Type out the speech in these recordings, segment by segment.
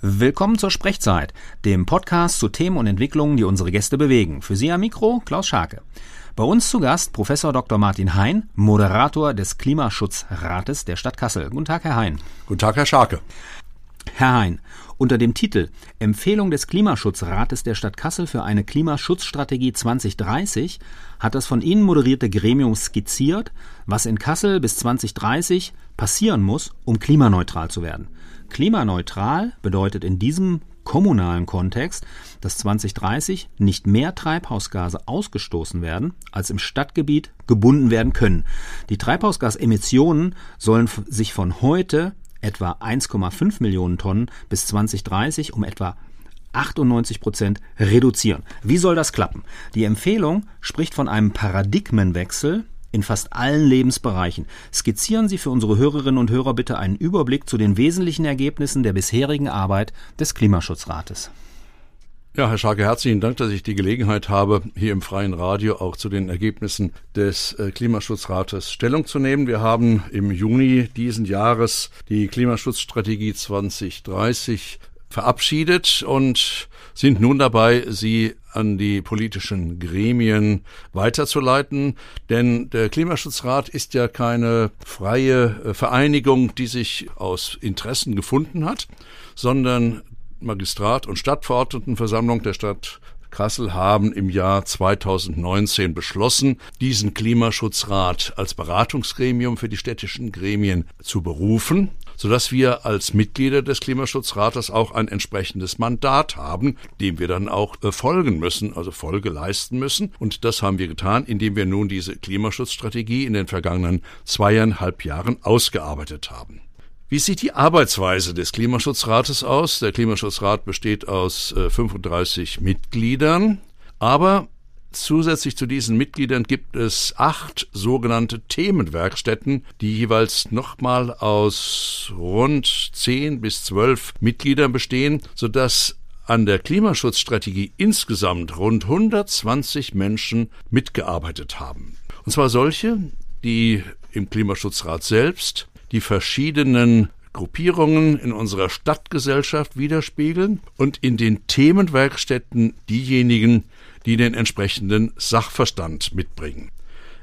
Willkommen zur Sprechzeit, dem Podcast zu Themen und Entwicklungen, die unsere Gäste bewegen. Für Sie am Mikro Klaus Scharke. Bei uns zu Gast Professor Dr. Martin Hein, Moderator des Klimaschutzrates der Stadt Kassel. Guten Tag, Herr Hein. Guten Tag, Herr Scharke. Herr Hein, unter dem Titel Empfehlung des Klimaschutzrates der Stadt Kassel für eine Klimaschutzstrategie 2030 hat das von Ihnen moderierte Gremium skizziert, was in Kassel bis 2030 passieren muss, um klimaneutral zu werden. Klimaneutral bedeutet in diesem kommunalen Kontext, dass 2030 nicht mehr Treibhausgase ausgestoßen werden, als im Stadtgebiet gebunden werden können. Die Treibhausgasemissionen sollen sich von heute etwa 1,5 Millionen Tonnen bis 2030 um etwa 98 Prozent reduzieren. Wie soll das klappen? Die Empfehlung spricht von einem Paradigmenwechsel in fast allen Lebensbereichen. Skizzieren Sie für unsere Hörerinnen und Hörer bitte einen Überblick zu den wesentlichen Ergebnissen der bisherigen Arbeit des Klimaschutzrates. Ja, Herr Scharke, herzlichen Dank, dass ich die Gelegenheit habe, hier im freien Radio auch zu den Ergebnissen des äh, Klimaschutzrates Stellung zu nehmen. Wir haben im Juni diesen Jahres die Klimaschutzstrategie 2030 verabschiedet und sind nun dabei, sie an die politischen Gremien weiterzuleiten. Denn der Klimaschutzrat ist ja keine freie äh, Vereinigung, die sich aus Interessen gefunden hat, sondern Magistrat und Stadtverordnetenversammlung der Stadt Kassel haben im Jahr 2019 beschlossen, diesen Klimaschutzrat als Beratungsgremium für die städtischen Gremien zu berufen sodass wir als Mitglieder des Klimaschutzrates auch ein entsprechendes Mandat haben, dem wir dann auch äh, folgen müssen, also Folge leisten müssen. Und das haben wir getan, indem wir nun diese Klimaschutzstrategie in den vergangenen zweieinhalb Jahren ausgearbeitet haben. Wie sieht die Arbeitsweise des Klimaschutzrates aus? Der Klimaschutzrat besteht aus 35 äh, Mitgliedern, aber Zusätzlich zu diesen Mitgliedern gibt es acht sogenannte Themenwerkstätten, die jeweils nochmal aus rund zehn bis zwölf Mitgliedern bestehen, sodass an der Klimaschutzstrategie insgesamt rund 120 Menschen mitgearbeitet haben. Und zwar solche, die im Klimaschutzrat selbst die verschiedenen Gruppierungen in unserer Stadtgesellschaft widerspiegeln und in den Themenwerkstätten diejenigen, die den entsprechenden Sachverstand mitbringen.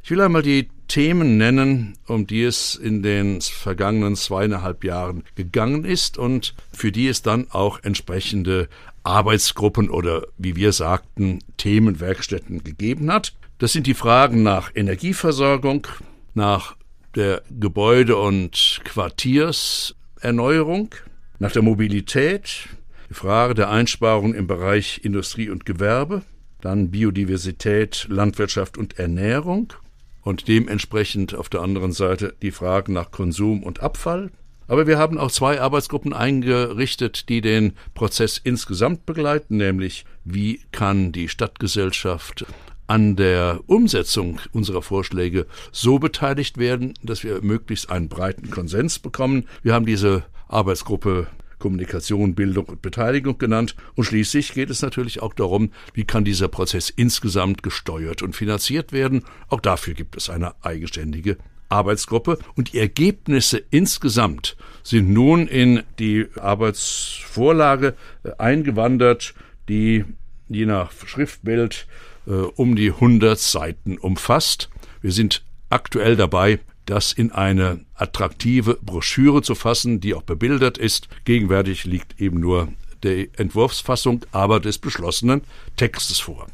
Ich will einmal die Themen nennen, um die es in den vergangenen zweieinhalb Jahren gegangen ist und für die es dann auch entsprechende Arbeitsgruppen oder, wie wir sagten, Themenwerkstätten gegeben hat. Das sind die Fragen nach Energieversorgung, nach der Gebäude- und Quartierserneuerung, nach der Mobilität, die Frage der Einsparung im Bereich Industrie und Gewerbe, dann Biodiversität, Landwirtschaft und Ernährung. Und dementsprechend auf der anderen Seite die Fragen nach Konsum und Abfall. Aber wir haben auch zwei Arbeitsgruppen eingerichtet, die den Prozess insgesamt begleiten, nämlich wie kann die Stadtgesellschaft an der Umsetzung unserer Vorschläge so beteiligt werden, dass wir möglichst einen breiten Konsens bekommen. Wir haben diese Arbeitsgruppe Kommunikation, Bildung und Beteiligung genannt. Und schließlich geht es natürlich auch darum, wie kann dieser Prozess insgesamt gesteuert und finanziert werden. Auch dafür gibt es eine eigenständige Arbeitsgruppe und die Ergebnisse insgesamt sind nun in die Arbeitsvorlage äh, eingewandert, die je nach Schriftbild äh, um die 100 Seiten umfasst. Wir sind aktuell dabei, das in eine attraktive Broschüre zu fassen, die auch bebildert ist. Gegenwärtig liegt eben nur die Entwurfsfassung, aber des beschlossenen Textes vor.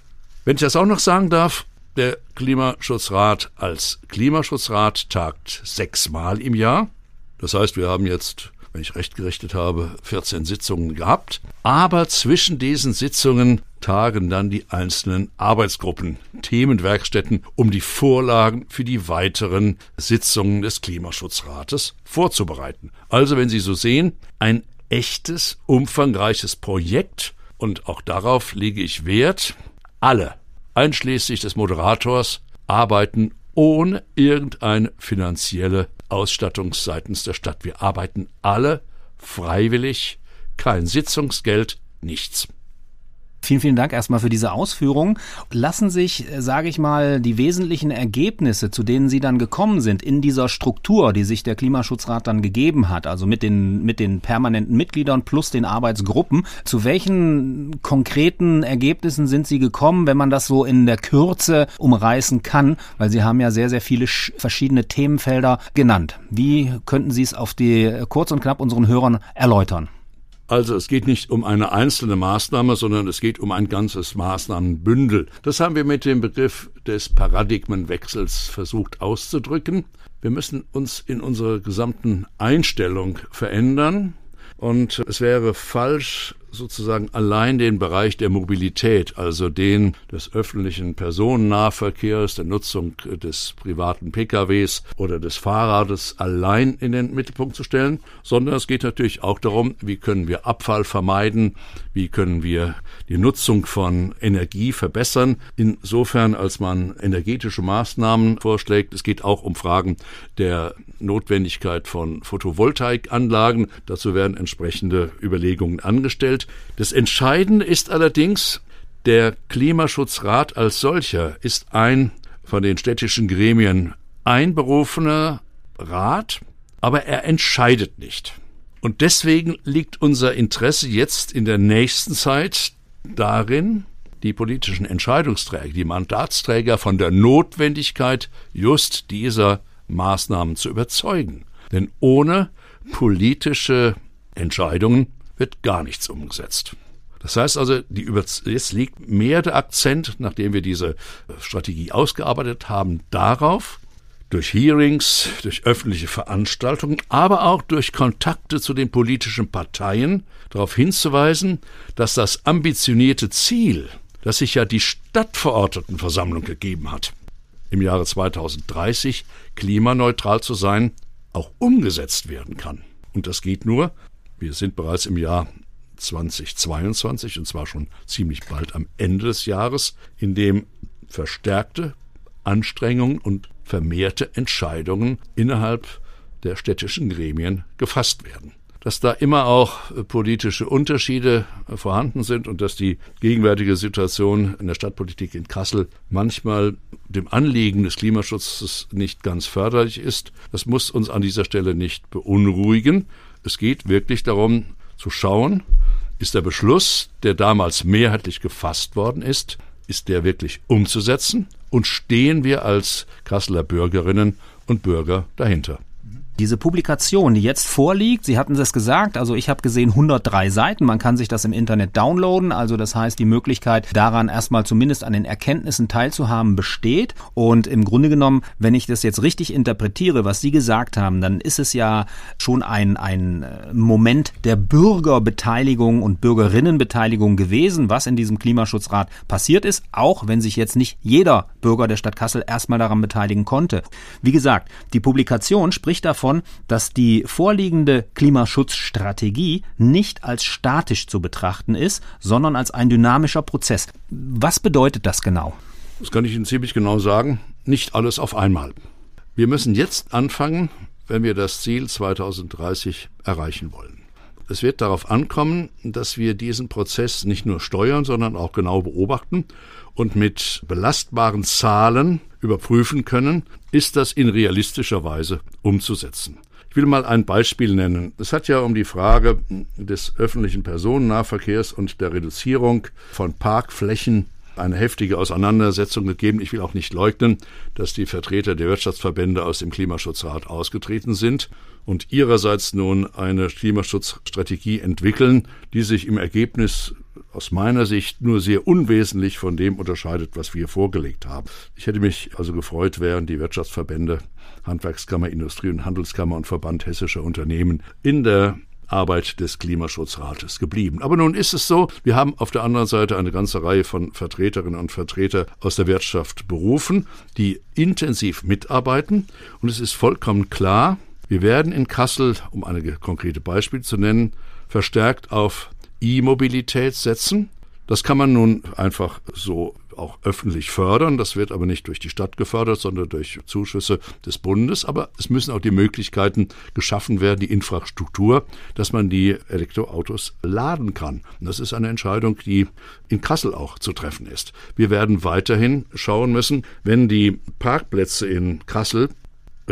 Wenn ich das auch noch sagen darf, der Klimaschutzrat als Klimaschutzrat tagt sechsmal im Jahr. Das heißt, wir haben jetzt wenn ich recht gerichtet habe, 14 Sitzungen gehabt. Aber zwischen diesen Sitzungen tagen dann die einzelnen Arbeitsgruppen, Themenwerkstätten, um die Vorlagen für die weiteren Sitzungen des Klimaschutzrates vorzubereiten. Also, wenn Sie so sehen, ein echtes, umfangreiches Projekt und auch darauf lege ich Wert. Alle, einschließlich des Moderators, arbeiten ohne irgendeine finanzielle Ausstattung seitens der Stadt. Wir arbeiten alle freiwillig, kein Sitzungsgeld, nichts. Vielen, vielen Dank erstmal für diese Ausführung. Lassen sich, äh, sage ich mal, die wesentlichen Ergebnisse, zu denen Sie dann gekommen sind, in dieser Struktur, die sich der Klimaschutzrat dann gegeben hat, also mit den, mit den permanenten Mitgliedern plus den Arbeitsgruppen, zu welchen konkreten Ergebnissen sind Sie gekommen, wenn man das so in der Kürze umreißen kann? Weil Sie haben ja sehr, sehr viele verschiedene Themenfelder genannt. Wie könnten Sie es auf die kurz und knapp unseren Hörern erläutern? Also es geht nicht um eine einzelne Maßnahme, sondern es geht um ein ganzes Maßnahmenbündel. Das haben wir mit dem Begriff des Paradigmenwechsels versucht auszudrücken. Wir müssen uns in unserer gesamten Einstellung verändern. Und es wäre falsch, sozusagen allein den Bereich der Mobilität, also den des öffentlichen Personennahverkehrs, der Nutzung des privaten PKWs oder des Fahrrades allein in den Mittelpunkt zu stellen, sondern es geht natürlich auch darum, wie können wir Abfall vermeiden, wie können wir die Nutzung von Energie verbessern, insofern als man energetische Maßnahmen vorschlägt. Es geht auch um Fragen der Notwendigkeit von Photovoltaikanlagen. Dazu werden entsprechende Überlegungen angestellt. Das Entscheidende ist allerdings, der Klimaschutzrat als solcher ist ein von den städtischen Gremien einberufener Rat, aber er entscheidet nicht. Und deswegen liegt unser Interesse jetzt in der nächsten Zeit darin, die politischen Entscheidungsträger, die Mandatsträger von der Notwendigkeit just dieser Maßnahmen zu überzeugen. Denn ohne politische Entscheidungen wird gar nichts umgesetzt. Das heißt also, die Über jetzt liegt mehr der Akzent, nachdem wir diese äh, Strategie ausgearbeitet haben, darauf, durch Hearings, durch öffentliche Veranstaltungen, aber auch durch Kontakte zu den politischen Parteien darauf hinzuweisen, dass das ambitionierte Ziel, das sich ja die Stadtverordnetenversammlung gegeben hat, im Jahre 2030 klimaneutral zu sein, auch umgesetzt werden kann. Und das geht nur, wir sind bereits im Jahr 2022 und zwar schon ziemlich bald am Ende des Jahres, in dem verstärkte Anstrengungen und vermehrte Entscheidungen innerhalb der städtischen Gremien gefasst werden. Dass da immer auch politische Unterschiede vorhanden sind und dass die gegenwärtige Situation in der Stadtpolitik in Kassel manchmal dem Anliegen des Klimaschutzes nicht ganz förderlich ist, das muss uns an dieser Stelle nicht beunruhigen. Es geht wirklich darum zu schauen, ist der Beschluss, der damals mehrheitlich gefasst worden ist, ist der wirklich umzusetzen und stehen wir als Kasseler Bürgerinnen und Bürger dahinter. Diese Publikation, die jetzt vorliegt, Sie hatten es gesagt, also ich habe gesehen 103 Seiten, man kann sich das im Internet downloaden, also das heißt, die Möglichkeit daran erstmal zumindest an den Erkenntnissen teilzuhaben besteht. Und im Grunde genommen, wenn ich das jetzt richtig interpretiere, was Sie gesagt haben, dann ist es ja schon ein, ein äh, Moment der Bürgerbeteiligung und Bürgerinnenbeteiligung gewesen, was in diesem Klimaschutzrat passiert ist, auch wenn sich jetzt nicht jeder Bürger der Stadt Kassel erstmal daran beteiligen konnte. Wie gesagt, die Publikation spricht davon, davon, dass die vorliegende Klimaschutzstrategie nicht als statisch zu betrachten ist, sondern als ein dynamischer Prozess. Was bedeutet das genau? Das kann ich Ihnen ziemlich genau sagen. Nicht alles auf einmal. Wir müssen jetzt anfangen, wenn wir das Ziel 2030 erreichen wollen. Es wird darauf ankommen, dass wir diesen Prozess nicht nur steuern, sondern auch genau beobachten und mit belastbaren Zahlen überprüfen können, ist das in realistischer Weise umzusetzen. Ich will mal ein Beispiel nennen. Es hat ja um die Frage des öffentlichen Personennahverkehrs und der Reduzierung von Parkflächen eine heftige Auseinandersetzung gegeben. Ich will auch nicht leugnen, dass die Vertreter der Wirtschaftsverbände aus dem Klimaschutzrat ausgetreten sind und ihrerseits nun eine Klimaschutzstrategie entwickeln, die sich im Ergebnis aus meiner Sicht nur sehr unwesentlich von dem unterscheidet, was wir vorgelegt haben. Ich hätte mich also gefreut, wären die Wirtschaftsverbände Handwerkskammer, Industrie- und Handelskammer und Verband hessischer Unternehmen in der Arbeit des Klimaschutzrates geblieben. Aber nun ist es so, wir haben auf der anderen Seite eine ganze Reihe von Vertreterinnen und Vertreter aus der Wirtschaft berufen, die intensiv mitarbeiten. Und es ist vollkommen klar, wir werden in Kassel, um eine konkrete Beispiel zu nennen, verstärkt auf E-Mobilität setzen. Das kann man nun einfach so auch öffentlich fördern. Das wird aber nicht durch die Stadt gefördert, sondern durch Zuschüsse des Bundes. Aber es müssen auch die Möglichkeiten geschaffen werden, die Infrastruktur, dass man die Elektroautos laden kann. Und das ist eine Entscheidung, die in Kassel auch zu treffen ist. Wir werden weiterhin schauen müssen, wenn die Parkplätze in Kassel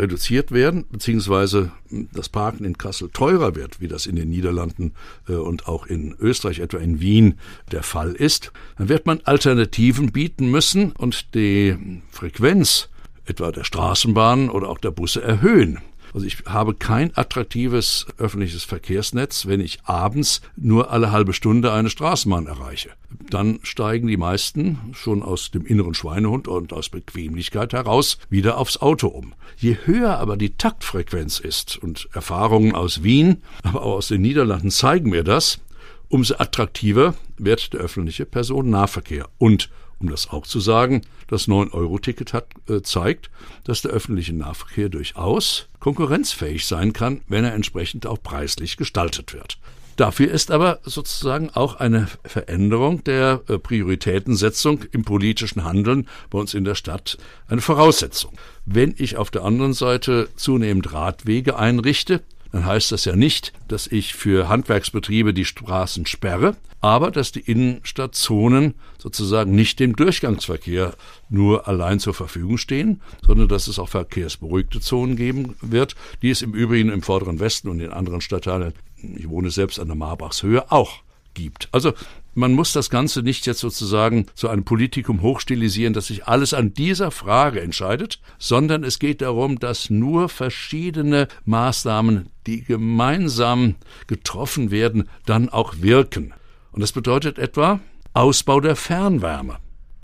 reduziert werden, beziehungsweise das Parken in Kassel teurer wird, wie das in den Niederlanden äh, und auch in Österreich, etwa in Wien, der Fall ist, dann wird man Alternativen bieten müssen und die Frequenz etwa der Straßenbahnen oder auch der Busse erhöhen. Also ich habe kein attraktives öffentliches Verkehrsnetz, wenn ich abends nur alle halbe Stunde eine Straßenbahn erreiche. Dann steigen die meisten schon aus dem inneren Schweinehund und aus Bequemlichkeit heraus wieder aufs Auto um. Je höher aber die Taktfrequenz ist, und Erfahrungen aus Wien, aber auch aus den Niederlanden zeigen mir das, umso attraktiver wird der öffentliche Personennahverkehr und um das auch zu sagen, das 9-Euro-Ticket hat äh, zeigt, dass der öffentliche Nahverkehr durchaus konkurrenzfähig sein kann, wenn er entsprechend auch preislich gestaltet wird. Dafür ist aber sozusagen auch eine Veränderung der äh, Prioritätensetzung im politischen Handeln bei uns in der Stadt eine Voraussetzung. Wenn ich auf der anderen Seite zunehmend Radwege einrichte, dann heißt das ja nicht, dass ich für Handwerksbetriebe die Straßen sperre, aber dass die Innenstadtzonen sozusagen nicht dem Durchgangsverkehr nur allein zur Verfügung stehen, sondern dass es auch verkehrsberuhigte Zonen geben wird, die es im Übrigen im vorderen Westen und in anderen Stadtteilen, ich wohne selbst an der Marbachshöhe, auch gibt. Also man muss das Ganze nicht jetzt sozusagen zu einem Politikum hochstilisieren, dass sich alles an dieser Frage entscheidet, sondern es geht darum, dass nur verschiedene Maßnahmen, die gemeinsam getroffen werden, dann auch wirken. Und das bedeutet etwa Ausbau der Fernwärme.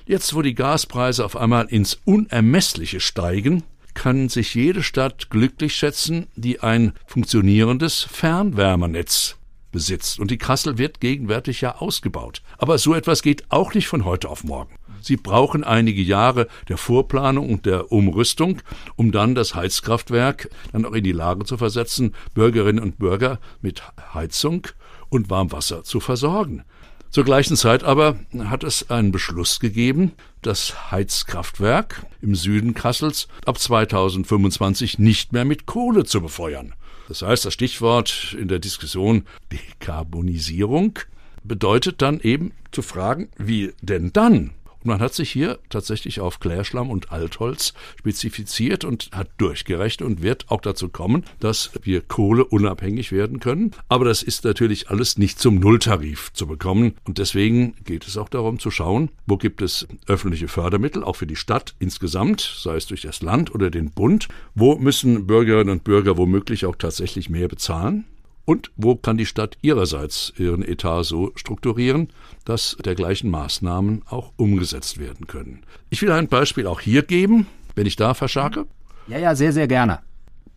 Jetzt, wo die Gaspreise auf einmal ins Unermessliche steigen, kann sich jede Stadt glücklich schätzen, die ein funktionierendes Fernwärmenetz besitzt. Und die Kassel wird gegenwärtig ja ausgebaut. Aber so etwas geht auch nicht von heute auf morgen. Sie brauchen einige Jahre der Vorplanung und der Umrüstung, um dann das Heizkraftwerk dann auch in die Lage zu versetzen, Bürgerinnen und Bürger mit Heizung und Warmwasser zu versorgen. Zur gleichen Zeit aber hat es einen Beschluss gegeben, das Heizkraftwerk im Süden Kassels ab 2025 nicht mehr mit Kohle zu befeuern. Das heißt, das Stichwort in der Diskussion Dekarbonisierung bedeutet dann eben zu fragen, wie denn dann? Und man hat sich hier tatsächlich auf Klärschlamm und Altholz spezifiziert und hat durchgerechnet und wird auch dazu kommen, dass wir kohleunabhängig werden können. Aber das ist natürlich alles nicht zum Nulltarif zu bekommen. Und deswegen geht es auch darum zu schauen, wo gibt es öffentliche Fördermittel, auch für die Stadt insgesamt, sei es durch das Land oder den Bund. Wo müssen Bürgerinnen und Bürger womöglich auch tatsächlich mehr bezahlen? Und wo kann die Stadt ihrerseits ihren Etat so strukturieren, dass dergleichen Maßnahmen auch umgesetzt werden können? Ich will ein Beispiel auch hier geben, wenn ich darf, Herr Scharke. Ja, ja, sehr, sehr gerne.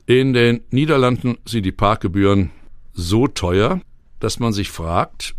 In den Niederlanden sind die Parkgebühren so teuer, dass man sich fragt,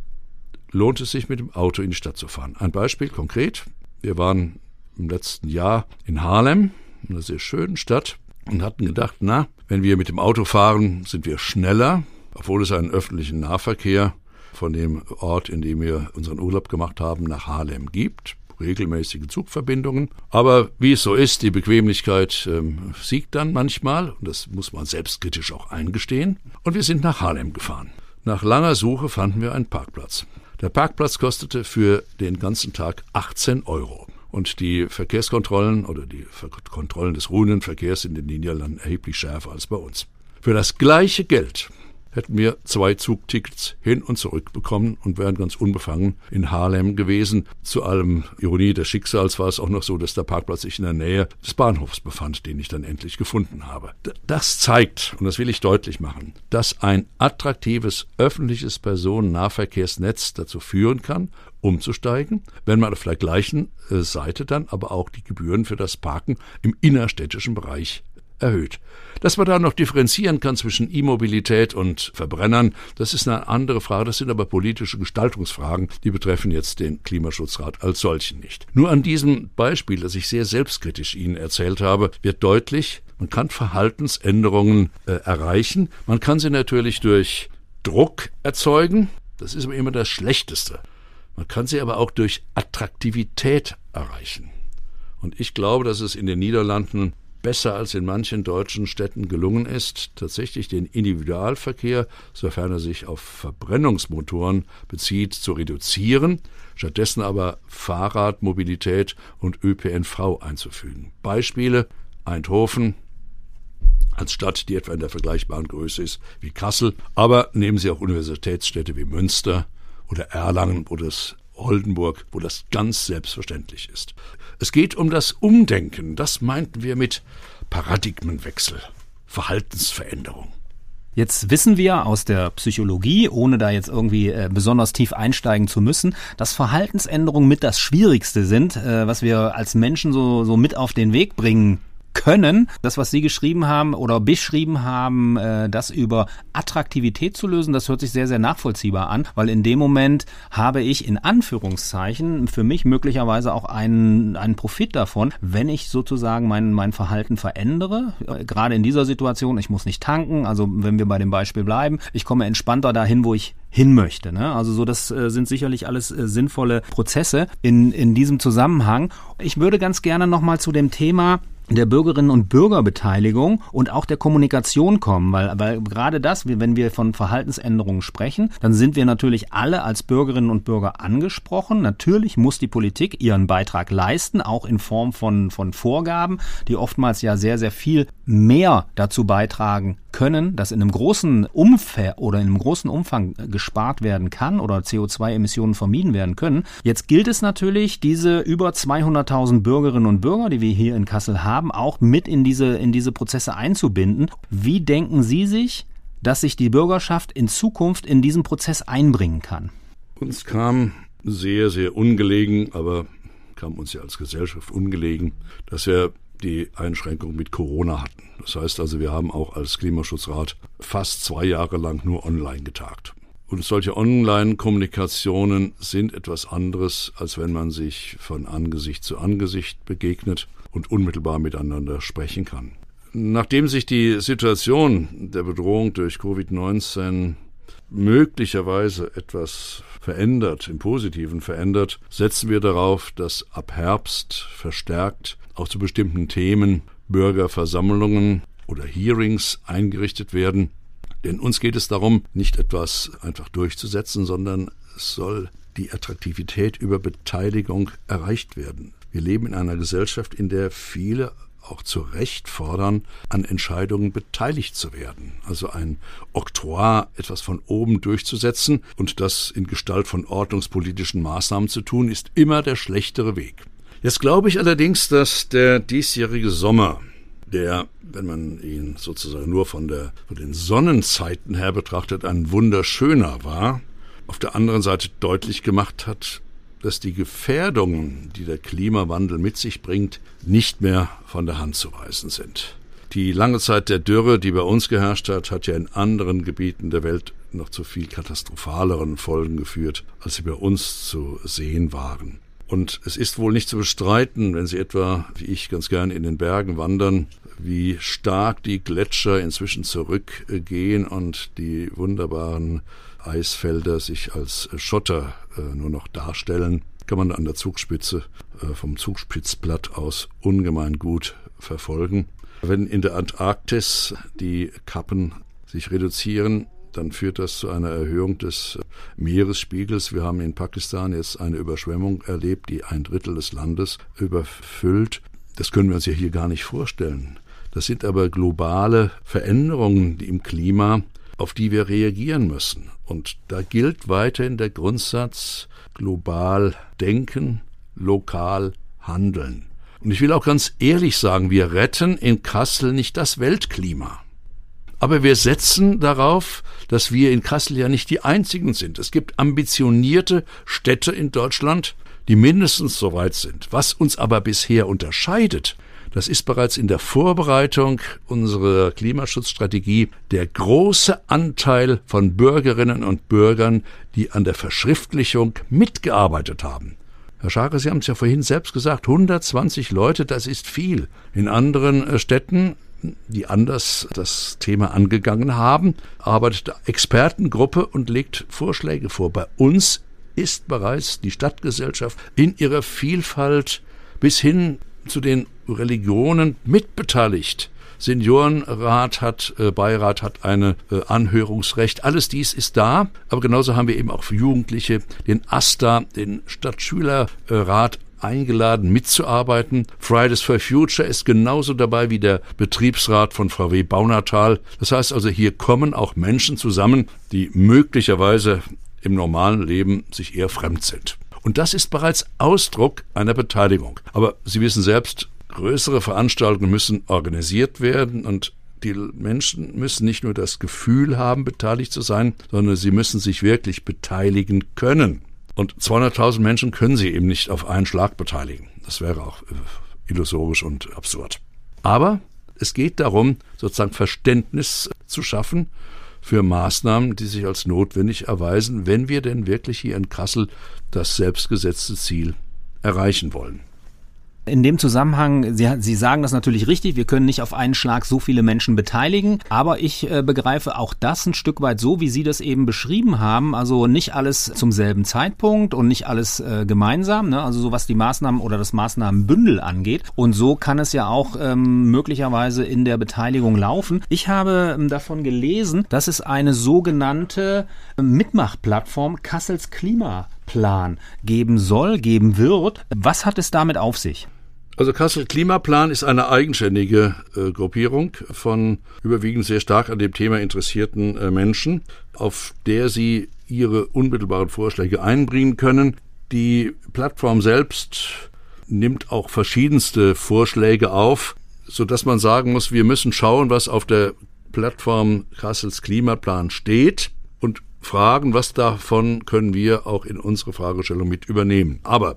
lohnt es sich mit dem Auto in die Stadt zu fahren? Ein Beispiel konkret. Wir waren im letzten Jahr in Haarlem, einer sehr schönen Stadt, und hatten gedacht, na, wenn wir mit dem Auto fahren, sind wir schneller, obwohl es einen öffentlichen Nahverkehr von dem Ort, in dem wir unseren Urlaub gemacht haben, nach Haarlem gibt regelmäßige Zugverbindungen. Aber wie es so ist, die Bequemlichkeit ähm, siegt dann manchmal, und das muss man selbstkritisch auch eingestehen. Und wir sind nach Haarlem gefahren. Nach langer Suche fanden wir einen Parkplatz. Der Parkplatz kostete für den ganzen Tag 18 Euro. Und die Verkehrskontrollen oder die Kontrollen des ruhenden Verkehrs in den Niederlanden erheblich schärfer als bei uns. Für das gleiche Geld hätten wir zwei Zugtickets hin und zurück bekommen und wären ganz unbefangen in Haarlem gewesen. Zu allem Ironie des Schicksals war es auch noch so, dass der Parkplatz sich in der Nähe des Bahnhofs befand, den ich dann endlich gefunden habe. Das zeigt, und das will ich deutlich machen, dass ein attraktives öffentliches Personennahverkehrsnetz dazu führen kann, umzusteigen, wenn man auf der gleichen äh, Seite dann aber auch die Gebühren für das Parken im innerstädtischen Bereich erhöht. Dass man da noch differenzieren kann zwischen E-Mobilität und Verbrennern, das ist eine andere Frage. Das sind aber politische Gestaltungsfragen, die betreffen jetzt den Klimaschutzrat als solchen nicht. Nur an diesem Beispiel, das ich sehr selbstkritisch Ihnen erzählt habe, wird deutlich, man kann Verhaltensänderungen äh, erreichen. Man kann sie natürlich durch Druck erzeugen. Das ist immer das Schlechteste. Man kann sie aber auch durch Attraktivität erreichen. Und ich glaube, dass es in den Niederlanden besser als in manchen deutschen Städten gelungen ist, tatsächlich den Individualverkehr, sofern er sich auf Verbrennungsmotoren bezieht, zu reduzieren, stattdessen aber Fahrradmobilität und ÖPNV einzufügen. Beispiele Eindhoven, als Stadt, die etwa in der vergleichbaren Größe ist wie Kassel, aber nehmen Sie auch Universitätsstädte wie Münster oder Erlangen oder das Oldenburg, wo das ganz selbstverständlich ist. Es geht um das Umdenken, das meinten wir mit Paradigmenwechsel, Verhaltensveränderung. Jetzt wissen wir aus der Psychologie, ohne da jetzt irgendwie äh, besonders tief einsteigen zu müssen, dass Verhaltensänderungen mit das Schwierigste sind, äh, was wir als Menschen so, so mit auf den Weg bringen können, das, was Sie geschrieben haben oder beschrieben haben, äh, das über Attraktivität zu lösen, das hört sich sehr, sehr nachvollziehbar an, weil in dem Moment habe ich in Anführungszeichen für mich möglicherweise auch einen, einen Profit davon, wenn ich sozusagen mein, mein Verhalten verändere. Äh, gerade in dieser Situation, ich muss nicht tanken, also wenn wir bei dem Beispiel bleiben, ich komme entspannter dahin, wo ich hin möchte. Ne? Also so, das äh, sind sicherlich alles sinnvolle Prozesse in, in diesem Zusammenhang. Ich würde ganz gerne nochmal zu dem Thema der Bürgerinnen und Bürgerbeteiligung und auch der Kommunikation kommen, weil, weil gerade das, wenn wir von Verhaltensänderungen sprechen, dann sind wir natürlich alle als Bürgerinnen und Bürger angesprochen. Natürlich muss die Politik ihren Beitrag leisten, auch in Form von, von Vorgaben, die oftmals ja sehr, sehr viel mehr dazu beitragen können, dass in einem großen Umfang oder in einem großen Umfang gespart werden kann oder CO2-Emissionen vermieden werden können. Jetzt gilt es natürlich, diese über 200.000 Bürgerinnen und Bürger, die wir hier in Kassel haben, haben, auch mit in diese, in diese Prozesse einzubinden. Wie denken Sie sich, dass sich die Bürgerschaft in Zukunft in diesen Prozess einbringen kann? Uns kam sehr, sehr ungelegen, aber kam uns ja als Gesellschaft ungelegen, dass wir die Einschränkung mit Corona hatten. Das heißt also, wir haben auch als Klimaschutzrat fast zwei Jahre lang nur online getagt. Und solche Online-Kommunikationen sind etwas anderes, als wenn man sich von Angesicht zu Angesicht begegnet und unmittelbar miteinander sprechen kann. Nachdem sich die Situation der Bedrohung durch Covid-19 möglicherweise etwas verändert, im Positiven verändert, setzen wir darauf, dass ab Herbst verstärkt auch zu bestimmten Themen Bürgerversammlungen oder Hearings eingerichtet werden. Denn uns geht es darum, nicht etwas einfach durchzusetzen, sondern es soll die Attraktivität über Beteiligung erreicht werden. Wir leben in einer Gesellschaft, in der viele auch zu Recht fordern, an Entscheidungen beteiligt zu werden. Also ein Oktroi, etwas von oben durchzusetzen und das in Gestalt von ordnungspolitischen Maßnahmen zu tun, ist immer der schlechtere Weg. Jetzt glaube ich allerdings, dass der diesjährige Sommer, der, wenn man ihn sozusagen nur von, der, von den Sonnenzeiten her betrachtet, ein wunderschöner war, auf der anderen Seite deutlich gemacht hat, dass die Gefährdungen, die der Klimawandel mit sich bringt, nicht mehr von der Hand zu weisen sind. Die lange Zeit der Dürre, die bei uns geherrscht hat, hat ja in anderen Gebieten der Welt noch zu viel katastrophaleren Folgen geführt, als sie bei uns zu sehen waren. Und es ist wohl nicht zu bestreiten, wenn Sie etwa, wie ich ganz gern in den Bergen wandern, wie stark die Gletscher inzwischen zurückgehen und die wunderbaren Eisfelder sich als Schotter äh, nur noch darstellen, kann man an der Zugspitze äh, vom Zugspitzblatt aus ungemein gut verfolgen. Wenn in der Antarktis die Kappen sich reduzieren, dann führt das zu einer Erhöhung des Meeresspiegels. Wir haben in Pakistan jetzt eine Überschwemmung erlebt, die ein Drittel des Landes überfüllt. Das können wir uns ja hier gar nicht vorstellen. Das sind aber globale Veränderungen im Klima, auf die wir reagieren müssen. Und da gilt weiterhin der Grundsatz global denken, lokal handeln. Und ich will auch ganz ehrlich sagen, wir retten in Kassel nicht das Weltklima. Aber wir setzen darauf, dass wir in Kassel ja nicht die einzigen sind. Es gibt ambitionierte Städte in Deutschland, die mindestens so weit sind. Was uns aber bisher unterscheidet, das ist bereits in der Vorbereitung unserer Klimaschutzstrategie der große Anteil von Bürgerinnen und Bürgern, die an der Verschriftlichung mitgearbeitet haben. Herr Scharke, Sie haben es ja vorhin selbst gesagt, 120 Leute, das ist viel. In anderen äh, Städten, die anders das Thema angegangen haben, arbeitet Expertengruppe und legt Vorschläge vor. Bei uns ist bereits die Stadtgesellschaft in ihrer Vielfalt bis hin zu den Religionen mitbeteiligt. Seniorenrat hat, äh, Beirat hat eine äh, Anhörungsrecht. Alles dies ist da, aber genauso haben wir eben auch für Jugendliche den AStA, den Stadtschülerrat eingeladen mitzuarbeiten. Fridays for Future ist genauso dabei wie der Betriebsrat von VW Baunatal. Das heißt also, hier kommen auch Menschen zusammen, die möglicherweise im normalen Leben sich eher fremd sind. Und das ist bereits Ausdruck einer Beteiligung. Aber Sie wissen selbst, größere Veranstaltungen müssen organisiert werden und die Menschen müssen nicht nur das Gefühl haben, beteiligt zu sein, sondern sie müssen sich wirklich beteiligen können. Und 200.000 Menschen können sie eben nicht auf einen Schlag beteiligen. Das wäre auch äh, illusorisch und absurd. Aber es geht darum, sozusagen Verständnis zu schaffen für Maßnahmen, die sich als notwendig erweisen, wenn wir denn wirklich hier in Kassel das selbstgesetzte Ziel erreichen wollen. In dem Zusammenhang, Sie, Sie sagen das natürlich richtig, wir können nicht auf einen Schlag so viele Menschen beteiligen, aber ich äh, begreife auch das ein Stück weit so, wie Sie das eben beschrieben haben, also nicht alles zum selben Zeitpunkt und nicht alles äh, gemeinsam, ne? also so was die Maßnahmen oder das Maßnahmenbündel angeht. Und so kann es ja auch ähm, möglicherweise in der Beteiligung laufen. Ich habe ähm, davon gelesen, dass es eine sogenannte ähm, Mitmachplattform Kassels Klima Klimaplan geben soll, geben wird. Was hat es damit auf sich? Also Kassel Klimaplan ist eine eigenständige äh, Gruppierung von überwiegend sehr stark an dem Thema interessierten äh, Menschen, auf der sie ihre unmittelbaren Vorschläge einbringen können. Die Plattform selbst nimmt auch verschiedenste Vorschläge auf, so dass man sagen muss, wir müssen schauen, was auf der Plattform Kassels Klimaplan steht und fragen, was davon können wir auch in unsere Fragestellung mit übernehmen. Aber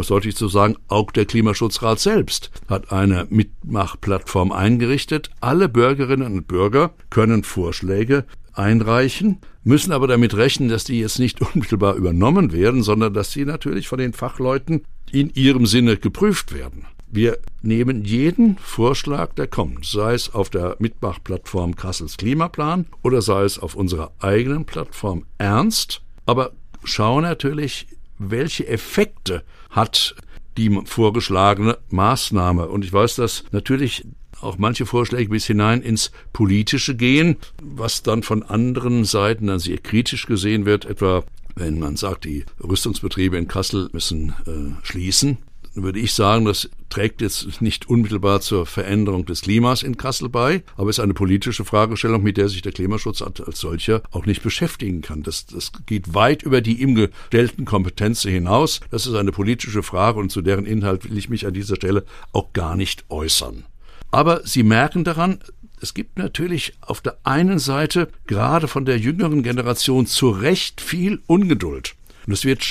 es deutlich zu sagen, auch der Klimaschutzrat selbst hat eine Mitmachplattform eingerichtet. Alle Bürgerinnen und Bürger können Vorschläge einreichen, müssen aber damit rechnen, dass die jetzt nicht unmittelbar übernommen werden, sondern dass sie natürlich von den Fachleuten in ihrem Sinne geprüft werden. Wir nehmen jeden Vorschlag, der kommt, sei es auf der Mitmachplattform Kassels Klimaplan oder sei es auf unserer eigenen Plattform ernst, aber schauen natürlich, welche Effekte hat die vorgeschlagene Maßnahme. Und ich weiß, dass natürlich auch manche Vorschläge bis hinein ins Politische gehen, was dann von anderen Seiten dann sehr kritisch gesehen wird, etwa wenn man sagt, die Rüstungsbetriebe in Kassel müssen äh, schließen würde ich sagen, das trägt jetzt nicht unmittelbar zur Veränderung des Klimas in Kassel bei, aber ist eine politische Fragestellung, mit der sich der Klimaschutz als solcher auch nicht beschäftigen kann. Das, das geht weit über die ihm gestellten Kompetenzen hinaus. Das ist eine politische Frage und zu deren Inhalt will ich mich an dieser Stelle auch gar nicht äußern. Aber Sie merken daran, es gibt natürlich auf der einen Seite gerade von der jüngeren Generation zu Recht viel Ungeduld. Und es wird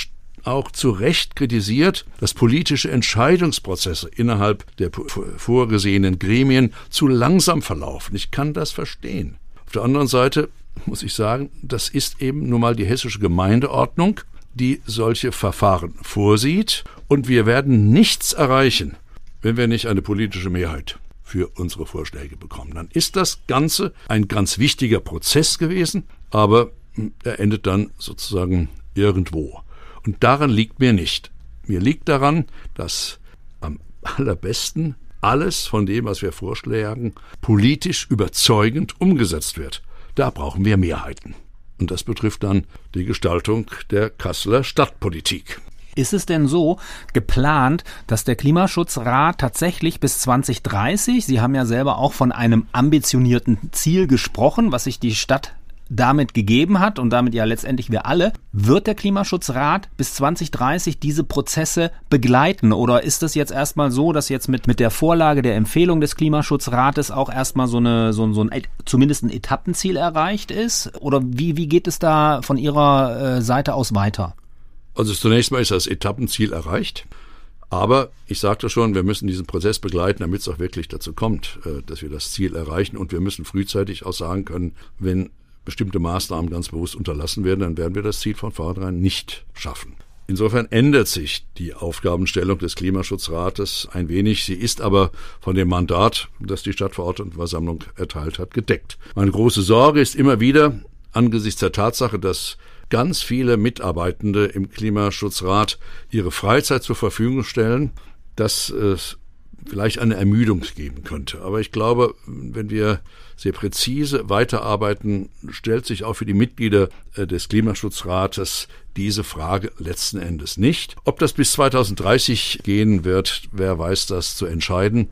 auch zu Recht kritisiert, dass politische Entscheidungsprozesse innerhalb der vorgesehenen Gremien zu langsam verlaufen. Ich kann das verstehen. Auf der anderen Seite muss ich sagen, das ist eben nun mal die hessische Gemeindeordnung, die solche Verfahren vorsieht. Und wir werden nichts erreichen, wenn wir nicht eine politische Mehrheit für unsere Vorschläge bekommen. Dann ist das Ganze ein ganz wichtiger Prozess gewesen, aber er endet dann sozusagen irgendwo. Und daran liegt mir nicht. Mir liegt daran, dass am allerbesten alles von dem, was wir vorschlagen, politisch überzeugend umgesetzt wird. Da brauchen wir Mehrheiten. Und das betrifft dann die Gestaltung der Kasseler Stadtpolitik. Ist es denn so geplant, dass der Klimaschutzrat tatsächlich bis 2030, Sie haben ja selber auch von einem ambitionierten Ziel gesprochen, was sich die Stadt damit gegeben hat und damit ja letztendlich wir alle, wird der Klimaschutzrat bis 2030 diese Prozesse begleiten? Oder ist es jetzt erstmal so, dass jetzt mit, mit der Vorlage der Empfehlung des Klimaschutzrates auch erstmal so, eine, so, so ein zumindest ein Etappenziel erreicht ist? Oder wie, wie geht es da von Ihrer äh, Seite aus weiter? Also zunächst mal ist das Etappenziel erreicht. Aber ich sagte schon, wir müssen diesen Prozess begleiten, damit es auch wirklich dazu kommt, äh, dass wir das Ziel erreichen. Und wir müssen frühzeitig auch sagen können, wenn bestimmte Maßnahmen ganz bewusst unterlassen werden, dann werden wir das Ziel von vornherein nicht schaffen. Insofern ändert sich die Aufgabenstellung des Klimaschutzrates ein wenig. Sie ist aber von dem Mandat, das die Stadtverordnetenversammlung erteilt hat, gedeckt. Meine große Sorge ist immer wieder, angesichts der Tatsache, dass ganz viele Mitarbeitende im Klimaschutzrat ihre Freizeit zur Verfügung stellen, dass es vielleicht eine Ermüdung geben könnte. Aber ich glaube, wenn wir sehr präzise weiterarbeiten, stellt sich auch für die Mitglieder äh, des Klimaschutzrates diese Frage letzten Endes nicht. Ob das bis 2030 gehen wird, wer weiß das zu entscheiden.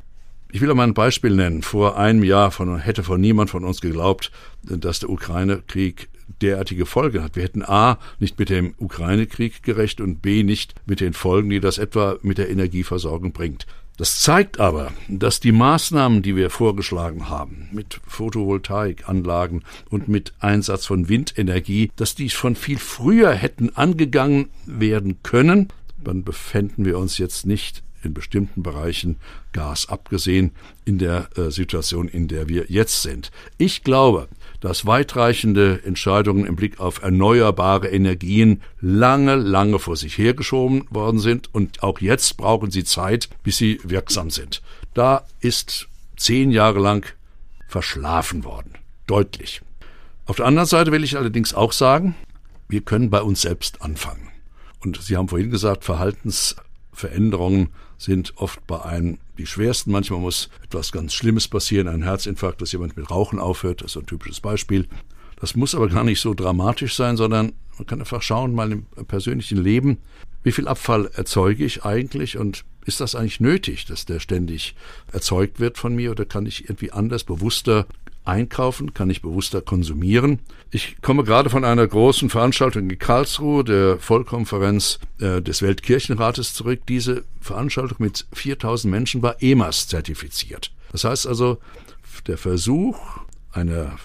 Ich will mal ein Beispiel nennen. Vor einem Jahr von, hätte von niemand von uns geglaubt, dass der Ukraine-Krieg derartige Folgen hat. Wir hätten A nicht mit dem Ukraine-Krieg gerecht und B nicht mit den Folgen, die das etwa mit der Energieversorgung bringt. Das zeigt aber, dass die Maßnahmen, die wir vorgeschlagen haben, mit Photovoltaikanlagen und mit Einsatz von Windenergie, dass die schon viel früher hätten angegangen werden können. Dann befänden wir uns jetzt nicht in bestimmten Bereichen Gas abgesehen in der äh, Situation, in der wir jetzt sind. Ich glaube, dass weitreichende Entscheidungen im Blick auf erneuerbare Energien lange, lange vor sich hergeschoben worden sind und auch jetzt brauchen sie Zeit, bis sie wirksam sind. Da ist zehn Jahre lang verschlafen worden. Deutlich. Auf der anderen Seite will ich allerdings auch sagen, wir können bei uns selbst anfangen. Und Sie haben vorhin gesagt, Verhaltensveränderungen sind oft bei einem die schwersten. Manchmal muss etwas ganz Schlimmes passieren, ein Herzinfarkt, dass jemand mit Rauchen aufhört, das ist ein typisches Beispiel. Das muss aber gar nicht so dramatisch sein, sondern man kann einfach schauen, mal im persönlichen Leben, wie viel Abfall erzeuge ich eigentlich und ist das eigentlich nötig, dass der ständig erzeugt wird von mir oder kann ich irgendwie anders, bewusster einkaufen, kann ich bewusster konsumieren. Ich komme gerade von einer großen Veranstaltung in Karlsruhe, der Vollkonferenz äh, des Weltkirchenrates zurück. Diese Veranstaltung mit 4000 Menschen war EMAS zertifiziert. Das heißt also, der Versuch einer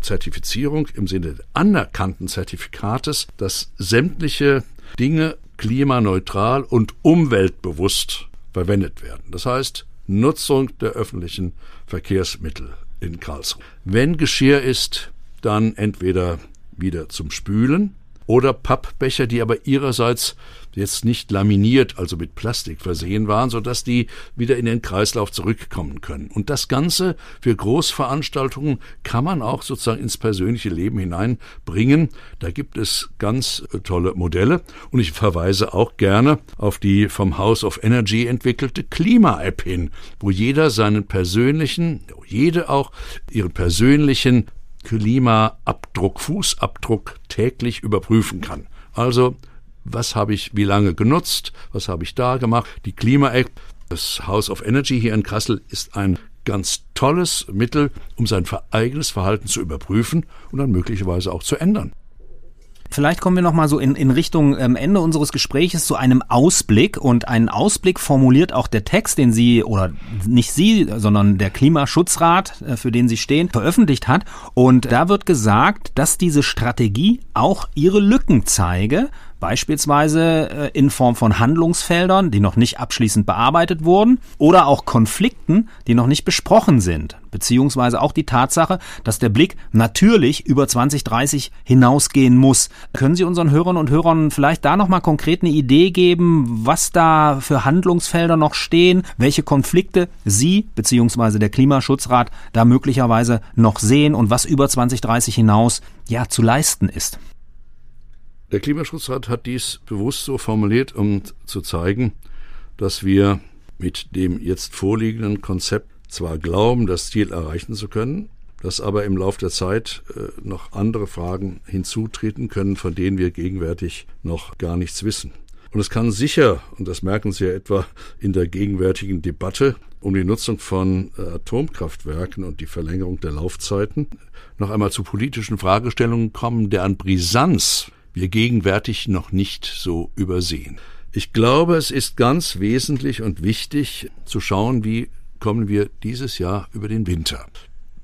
Zertifizierung im Sinne anerkannten Zertifikates, dass sämtliche Dinge klimaneutral und umweltbewusst verwendet werden. Das heißt, Nutzung der öffentlichen Verkehrsmittel in Karlsruhe. Wenn Geschirr ist, dann entweder wieder zum Spülen oder Pappbecher, die aber ihrerseits jetzt nicht laminiert, also mit Plastik versehen waren, sodass die wieder in den Kreislauf zurückkommen können. Und das Ganze für Großveranstaltungen kann man auch sozusagen ins persönliche Leben hineinbringen. Da gibt es ganz äh, tolle Modelle und ich verweise auch gerne auf die vom House of Energy entwickelte Klima-App hin, wo jeder seinen persönlichen, jede auch ihren persönlichen Klimaabdruck, Fußabdruck täglich überprüfen kann. Also, was habe ich wie lange genutzt, was habe ich da gemacht. Die Klima-App, das House of Energy hier in Kassel ist ein ganz tolles Mittel, um sein eigenes Verhalten zu überprüfen und dann möglicherweise auch zu ändern. Vielleicht kommen wir noch mal so in, in Richtung ähm, Ende unseres Gespräches zu einem Ausblick und einen Ausblick formuliert auch der Text, den Sie oder nicht Sie, sondern der Klimaschutzrat, äh, für den Sie stehen, veröffentlicht hat. Und da wird gesagt, dass diese Strategie auch ihre Lücken zeige, beispielsweise äh, in Form von Handlungsfeldern, die noch nicht abschließend bearbeitet wurden, oder auch Konflikten, die noch nicht besprochen sind, beziehungsweise auch die Tatsache, dass der Blick natürlich über 2030 hinausgehen muss. Können Sie unseren Hörern und Hörern vielleicht da nochmal konkret eine Idee geben, was da für Handlungsfelder noch stehen, welche Konflikte Sie beziehungsweise der Klimaschutzrat da möglicherweise noch sehen und was über 2030 hinaus ja zu leisten ist? Der Klimaschutzrat hat dies bewusst so formuliert, um zu zeigen, dass wir mit dem jetzt vorliegenden Konzept zwar glauben, das Ziel erreichen zu können, dass aber im Laufe der Zeit äh, noch andere Fragen hinzutreten können, von denen wir gegenwärtig noch gar nichts wissen. Und es kann sicher, und das merken Sie ja etwa in der gegenwärtigen Debatte um die Nutzung von äh, Atomkraftwerken und die Verlängerung der Laufzeiten, noch einmal zu politischen Fragestellungen kommen, deren Brisanz wir gegenwärtig noch nicht so übersehen. Ich glaube, es ist ganz wesentlich und wichtig zu schauen, wie kommen wir dieses Jahr über den Winter.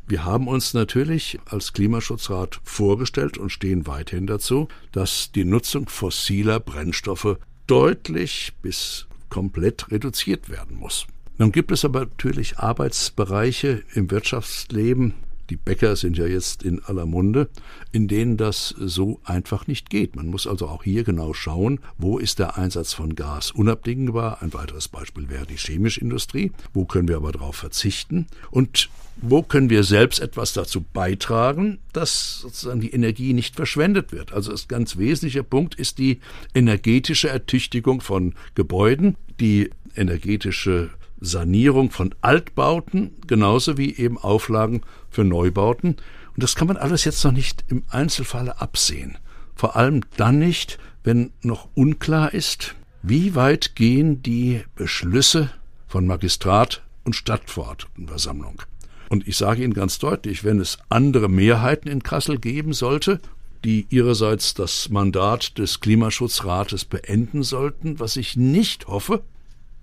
Wir haben uns natürlich als Klimaschutzrat vorgestellt und stehen weiterhin dazu, dass die Nutzung fossiler Brennstoffe deutlich bis komplett reduziert werden muss. Nun gibt es aber natürlich Arbeitsbereiche im Wirtschaftsleben, die Bäcker sind ja jetzt in aller Munde, in denen das so einfach nicht geht. Man muss also auch hier genau schauen, wo ist der Einsatz von Gas unabdingbar. Ein weiteres Beispiel wäre die chemische Industrie. Wo können wir aber darauf verzichten? Und wo können wir selbst etwas dazu beitragen, dass sozusagen die Energie nicht verschwendet wird? Also ein ganz wesentlicher Punkt ist die energetische Ertüchtigung von Gebäuden, die energetische Sanierung von Altbauten, genauso wie eben Auflagen für Neubauten. Und das kann man alles jetzt noch nicht im Einzelfalle absehen. Vor allem dann nicht, wenn noch unklar ist, wie weit gehen die Beschlüsse von Magistrat und Stadtverordnetenversammlung. Und ich sage Ihnen ganz deutlich, wenn es andere Mehrheiten in Kassel geben sollte, die ihrerseits das Mandat des Klimaschutzrates beenden sollten, was ich nicht hoffe,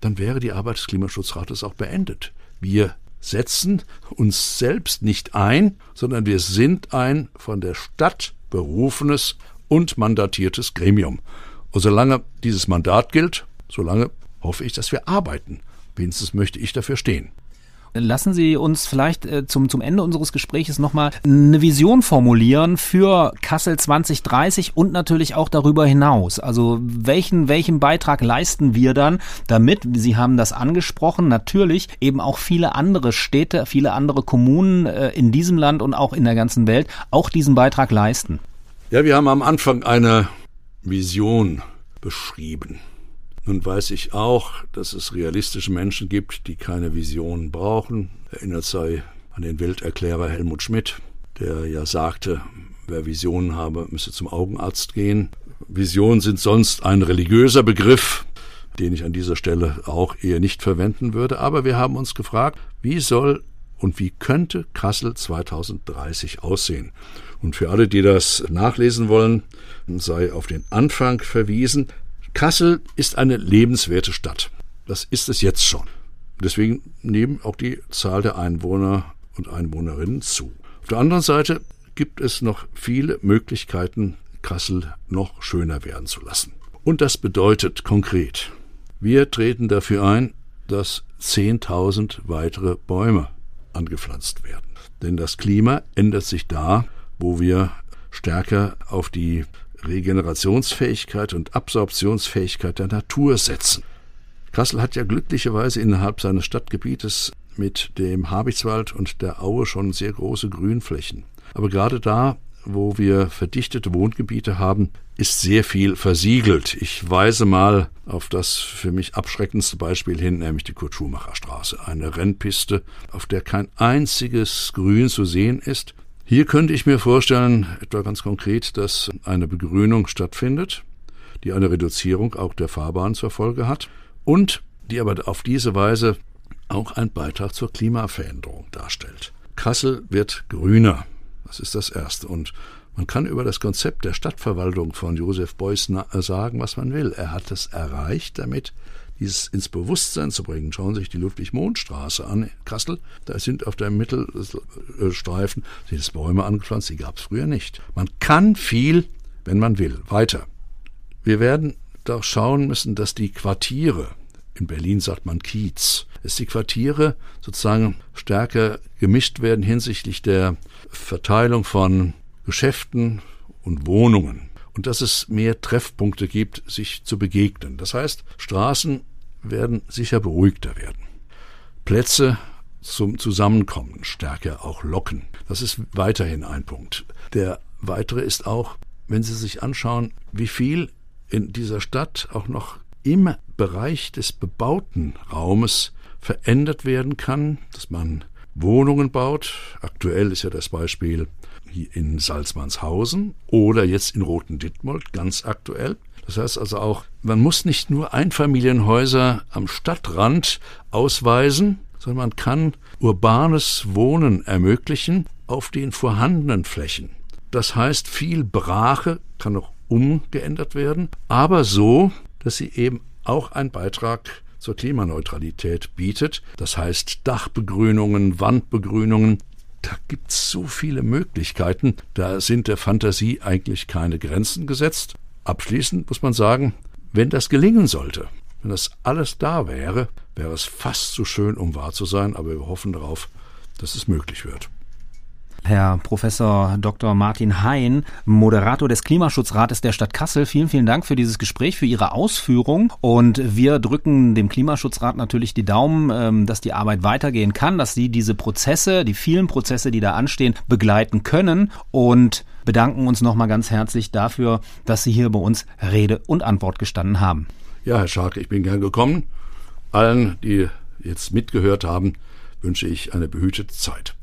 dann wäre die Arbeit des Klimaschutzrates auch beendet. Wir setzen uns selbst nicht ein, sondern wir sind ein von der Stadt berufenes und mandatiertes Gremium. Und solange dieses Mandat gilt, solange hoffe ich, dass wir arbeiten. Wenigstens möchte ich dafür stehen. Lassen Sie uns vielleicht äh, zum, zum Ende unseres Gespräches nochmal eine Vision formulieren für Kassel 2030 und natürlich auch darüber hinaus. Also welchen, welchen Beitrag leisten wir dann, damit, Sie haben das angesprochen, natürlich eben auch viele andere Städte, viele andere Kommunen äh, in diesem Land und auch in der ganzen Welt auch diesen Beitrag leisten? Ja, wir haben am Anfang eine Vision beschrieben. Nun weiß ich auch, dass es realistische Menschen gibt, die keine Visionen brauchen. Erinnert sei an den Welterklärer Helmut Schmidt, der ja sagte, wer Visionen habe, müsse zum Augenarzt gehen. Visionen sind sonst ein religiöser Begriff, den ich an dieser Stelle auch eher nicht verwenden würde. Aber wir haben uns gefragt, wie soll und wie könnte Kassel 2030 aussehen? Und für alle, die das nachlesen wollen, sei auf den Anfang verwiesen. Kassel ist eine lebenswerte Stadt. Das ist es jetzt schon. Deswegen nehmen auch die Zahl der Einwohner und Einwohnerinnen zu. Auf der anderen Seite gibt es noch viele Möglichkeiten, Kassel noch schöner werden zu lassen. Und das bedeutet konkret, wir treten dafür ein, dass 10.000 weitere Bäume angepflanzt werden. Denn das Klima ändert sich da, wo wir stärker auf die Regenerationsfähigkeit und Absorptionsfähigkeit der Natur setzen. Kassel hat ja glücklicherweise innerhalb seines Stadtgebietes mit dem Habichtswald und der Aue schon sehr große Grünflächen. Aber gerade da, wo wir verdichtete Wohngebiete haben, ist sehr viel versiegelt. Ich weise mal auf das für mich abschreckendste Beispiel hin, nämlich die Kurt Schumacher Straße, eine Rennpiste, auf der kein einziges Grün zu sehen ist, hier könnte ich mir vorstellen, etwa ganz konkret, dass eine Begrünung stattfindet, die eine Reduzierung auch der Fahrbahn zur Folge hat und die aber auf diese Weise auch einen Beitrag zur Klimaveränderung darstellt. Kassel wird grüner. Das ist das Erste. Und man kann über das Konzept der Stadtverwaltung von Josef Beuys sagen, was man will. Er hat es erreicht, damit dieses ins Bewusstsein zu bringen. Schauen Sie sich die Ludwig-Mohn-Straße an, Kassel. Da sind auf der Mittelstreifen sind Bäume angepflanzt, die gab es früher nicht. Man kann viel, wenn man will. Weiter. Wir werden doch schauen müssen, dass die Quartiere, in Berlin sagt man Kiez, dass die Quartiere sozusagen stärker gemischt werden hinsichtlich der Verteilung von Geschäften und Wohnungen und dass es mehr Treffpunkte gibt, sich zu begegnen. Das heißt, Straßen werden sicher beruhigter werden. Plätze zum Zusammenkommen stärker auch locken. Das ist weiterhin ein Punkt. Der weitere ist auch, wenn Sie sich anschauen, wie viel in dieser Stadt auch noch im Bereich des bebauten Raumes verändert werden kann, dass man Wohnungen baut. Aktuell ist ja das Beispiel in Salzmannshausen oder jetzt in Roten Dittmold, ganz aktuell. Das heißt also auch, man muss nicht nur Einfamilienhäuser am Stadtrand ausweisen, sondern man kann urbanes Wohnen ermöglichen auf den vorhandenen Flächen. Das heißt, viel Brache kann auch umgeändert werden, aber so, dass sie eben auch einen Beitrag zur Klimaneutralität bietet. Das heißt Dachbegrünungen, Wandbegrünungen, da gibt's so viele Möglichkeiten, da sind der Fantasie eigentlich keine Grenzen gesetzt. Abschließend muss man sagen, wenn das gelingen sollte, wenn das alles da wäre, wäre es fast zu schön, um wahr zu sein, aber wir hoffen darauf, dass es möglich wird. Herr Professor Dr. Martin Hein, Moderator des Klimaschutzrates der Stadt Kassel. Vielen, vielen Dank für dieses Gespräch, für Ihre Ausführung. Und wir drücken dem Klimaschutzrat natürlich die Daumen, ähm, dass die Arbeit weitergehen kann, dass Sie diese Prozesse, die vielen Prozesse, die da anstehen, begleiten können und bedanken uns nochmal ganz herzlich dafür, dass Sie hier bei uns Rede und Antwort gestanden haben. Ja, Herr Scharke, ich bin gern gekommen. Allen, die jetzt mitgehört haben, wünsche ich eine behütete Zeit.